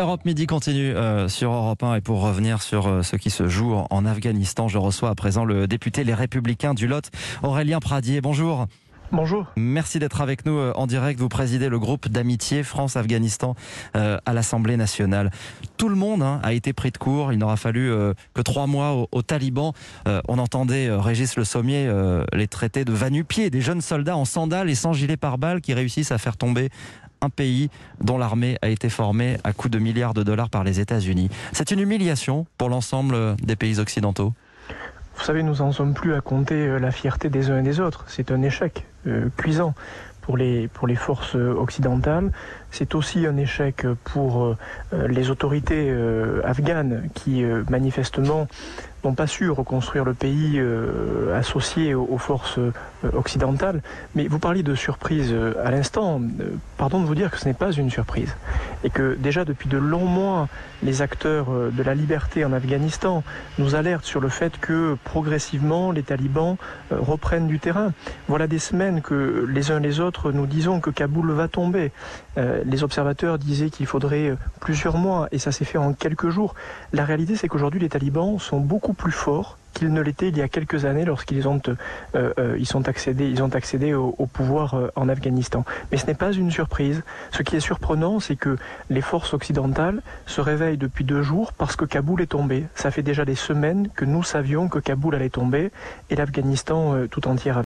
Europe Midi continue euh, sur Europe 1 et pour revenir sur euh, ce qui se joue en, Afghanistan, je reçois à présent le député Les Républicains du Lot, Aurélien Pradier. Bonjour. Bonjour. Merci d'être avec nous euh, en direct. Vous présidez le groupe d'amitié France-Afghanistan euh, à l'Assemblée nationale. Tout le monde hein, a été pris de court. Il n'aura fallu euh, que trois mois aux au talibans. On entendait Régis Le Sommier les traiter de va-nu-pieds, des jeunes soldats en sandales et sans gilet pare-balles qui réussissent à faire tomber un pays dont l'armée a été formée à coups de milliards de dollars par les États-Unis. C'est une humiliation pour l'ensemble des pays occidentaux. Vous savez, nous n'en sommes plus à compter euh, la fierté des uns et des autres. C'est un échec euh, cuisant pour les, pour les forces euh, occidentales. C'est aussi un échec pour les autorités afghanes qui, manifestement, n'ont pas su reconstruire le pays euh, associé aux, forces euh, occidentales. Mais vous parliez de surprise euh, à l'instant. Pardon de vous dire que ce n'est pas une surprise. Et que déjà depuis de longs mois, les acteurs de la liberté en Afghanistan nous alertent sur le fait que progressivement les talibans reprennent du terrain. Voilà des semaines que les uns les autres nous disons que Kaboul va tomber. Les observateurs disaient qu'il faudrait plusieurs mois et ça s'est fait en quelques jours. La réalité c'est qu'aujourd'hui les talibans sont beaucoup plus forts qu'ils ne l'étaient il y a quelques années lorsqu'ils ont, euh, euh, ils ont accédé au, pouvoir euh, en Afghanistan. Mais ce n'est pas une surprise. Ce qui est surprenant, c'est que les forces occidentales se réveillent depuis deux jours parce que Kaboul est tombé. Ça fait déjà des semaines que nous savions que Kaboul allait tomber et l'Afghanistan tout entière